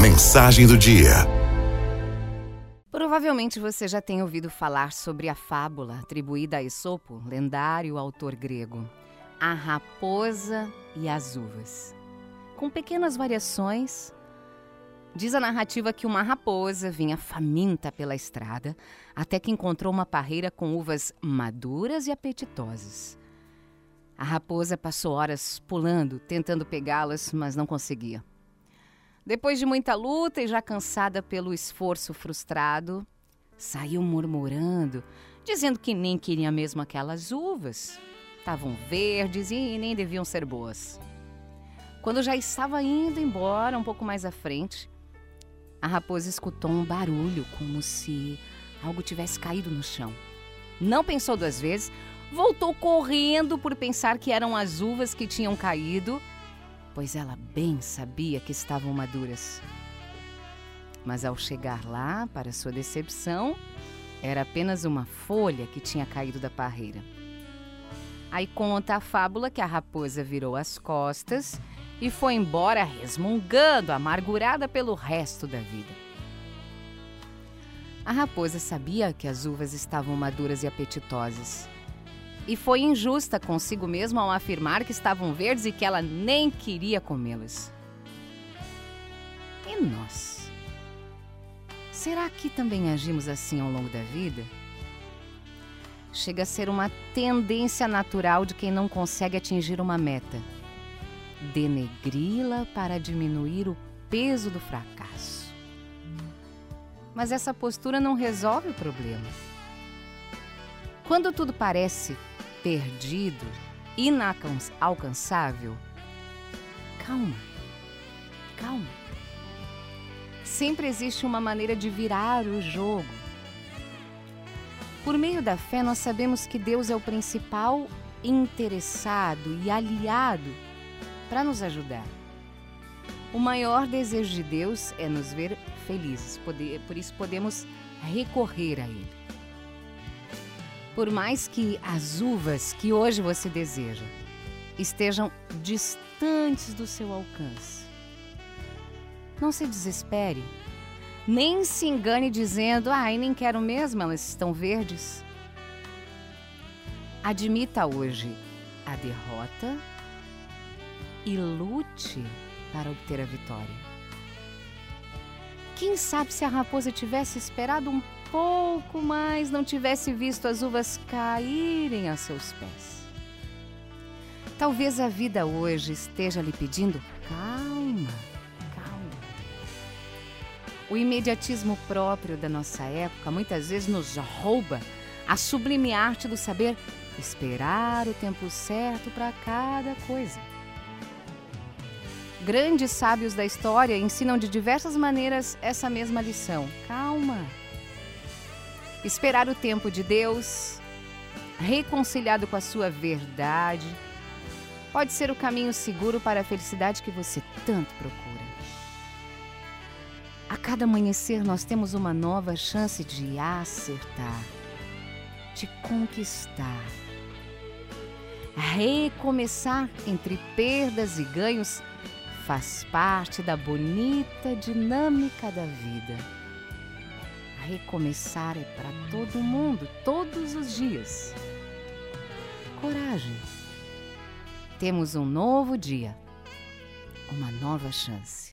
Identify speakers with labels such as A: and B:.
A: Mensagem do dia.
B: Provavelmente você já tem ouvido falar sobre a fábula atribuída a Esopo, lendário autor grego, a raposa e as uvas. Com pequenas variações, diz a narrativa que uma raposa vinha faminta pela estrada até que encontrou uma parreira com uvas maduras e apetitosas. A raposa passou horas pulando, tentando pegá-las, mas não conseguia. Depois de muita luta e já cansada pelo esforço frustrado, saiu murmurando, dizendo que nem queria mesmo aquelas uvas. Estavam verdes e nem deviam ser boas. Quando já estava indo embora, um pouco mais à frente, a raposa escutou um barulho como se algo tivesse caído no chão. Não pensou duas vezes, voltou correndo por pensar que eram as uvas que tinham caído, pois ela bem sabia que estavam maduras. Mas ao chegar lá, para sua decepção, era apenas uma folha que tinha caído da parreira. Aí conta a fábula que a raposa virou as costas e foi embora resmungando, amargurada pelo resto da vida. A raposa sabia que as uvas estavam maduras e apetitosas e foi injusta consigo mesma ao afirmar que estavam verdes e que ela nem queria comê-las. E nós? Será que também agimos assim ao longo da vida? Chega a ser uma tendência natural de quem não consegue atingir uma meta. Denegri-la para diminuir o peso do fracasso. Mas essa postura não resolve o problema. Quando tudo parece perdido, inalcançável, calma, calma. Sempre existe uma maneira de virar o jogo. Por meio da fé, nós sabemos que Deus é o principal interessado e aliado para nos ajudar. O maior desejo de Deus é nos ver felizes, por isso podemos recorrer a Ele. Por mais que as uvas que hoje você deseja estejam distantes do seu alcance, não se desespere, nem se engane dizendo: ai, ah, nem quero mesmo, elas estão verdes. Admita hoje a derrota e lute para obter a vitória. Quem sabe se a raposa tivesse esperado um pouco mais não tivesse visto as uvas caírem a seus pés? Talvez a vida hoje esteja lhe pedindo calma, calma. O imediatismo próprio da nossa época muitas vezes nos rouba a sublime arte do saber esperar o tempo certo para cada coisa. Grandes sábios da história ensinam de diversas maneiras essa mesma lição. Calma. Esperar o tempo de Deus, reconciliado com a sua verdade, pode ser o caminho seguro para a felicidade que você tanto procura. A cada amanhecer, nós temos uma nova chance de acertar, de conquistar, recomeçar entre perdas e ganhos faz parte da bonita dinâmica da vida. Recomeçar é para todo mundo, todos os dias. Coragem. Temos um novo dia, uma nova chance.